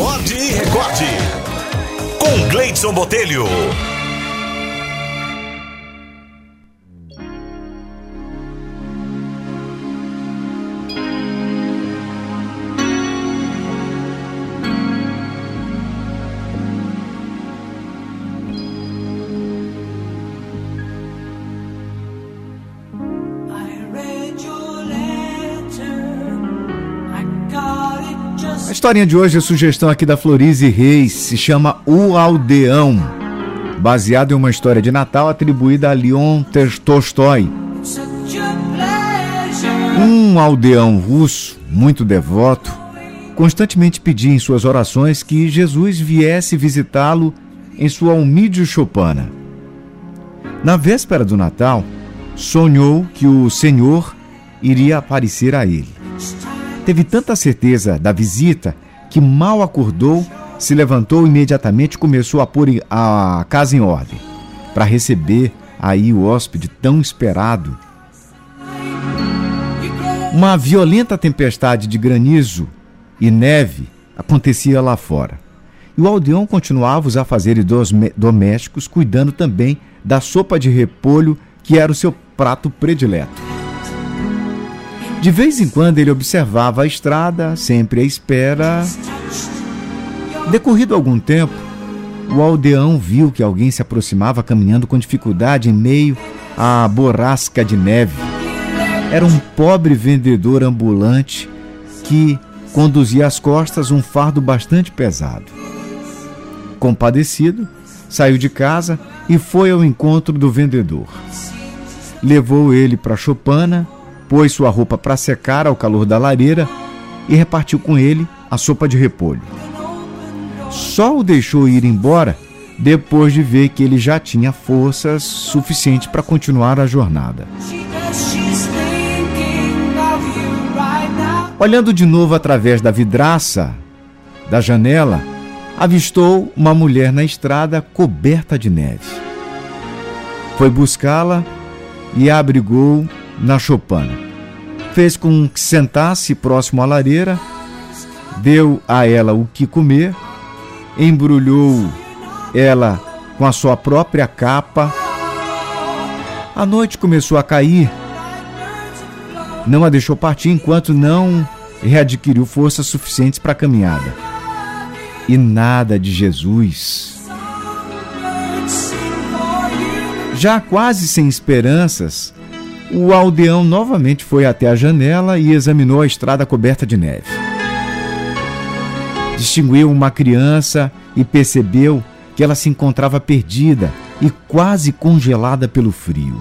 Acorde e recorde. Com Gleidson Botelho. A historinha de hoje é sugestão aqui da Florize Reis, se chama O Aldeão, baseado em uma história de Natal atribuída a Leon Tolstói. Um aldeão russo, muito devoto, constantemente pedia em suas orações que Jesus viesse visitá-lo em sua humilde chopana. Na véspera do Natal, sonhou que o Senhor iria aparecer a ele. Teve tanta certeza da visita que mal acordou, se levantou imediatamente e começou a pôr a casa em ordem para receber aí o hóspede tão esperado. Uma violenta tempestade de granizo e neve acontecia lá fora. E o aldeão continuava os afazeres domésticos, cuidando também da sopa de repolho, que era o seu prato predileto. De vez em quando ele observava a estrada, sempre à espera. Decorrido algum tempo, o aldeão viu que alguém se aproximava caminhando com dificuldade em meio à borrasca de neve. Era um pobre vendedor ambulante que conduzia às costas um fardo bastante pesado. Compadecido, saiu de casa e foi ao encontro do vendedor. Levou ele para chopana pôs sua roupa para secar ao calor da lareira e repartiu com ele a sopa de repolho. Só o deixou ir embora depois de ver que ele já tinha forças suficientes para continuar a jornada. Olhando de novo através da vidraça da janela, avistou uma mulher na estrada coberta de neve. Foi buscá-la e a abrigou na choupana. Fez com que sentasse próximo à lareira, deu a ela o que comer, embrulhou ela com a sua própria capa. A noite começou a cair. Não a deixou partir enquanto não readquiriu forças suficientes para a caminhada. E nada de Jesus. Já quase sem esperanças, o aldeão novamente foi até a janela e examinou a estrada coberta de neve. Distinguiu uma criança e percebeu que ela se encontrava perdida e quase congelada pelo frio.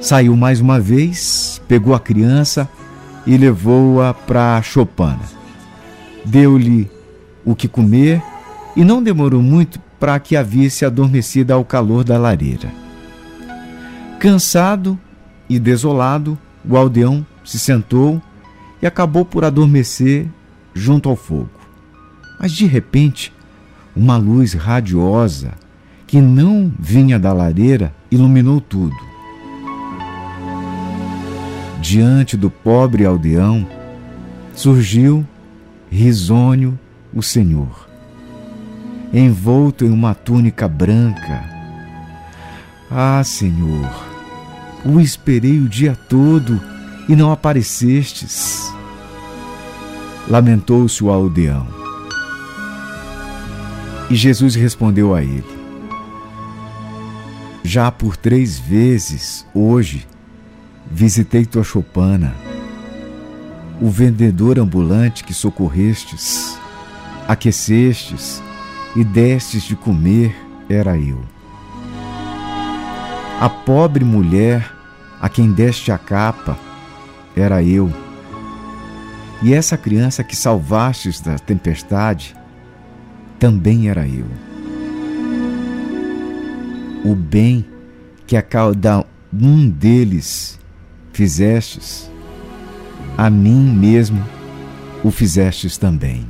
Saiu mais uma vez, pegou a criança e levou-a para a chopana. Deu-lhe o que comer e não demorou muito para que a visse adormecida ao calor da lareira. Cansado e desolado, o aldeão se sentou e acabou por adormecer junto ao fogo. Mas de repente, uma luz radiosa que não vinha da lareira iluminou tudo. Diante do pobre aldeão surgiu risonho o Senhor, envolto em uma túnica branca. Ah, Senhor! O esperei o dia todo e não aparecestes. Lamentou-se o aldeão. E Jesus respondeu a ele: Já por três vezes hoje visitei tua choupana, o vendedor ambulante que socorrestes, aquecestes e destes de comer era eu a pobre mulher a quem deste a capa era eu. E essa criança que salvastes da tempestade também era eu. O bem que a cada um deles fizestes, a mim mesmo o fizestes também.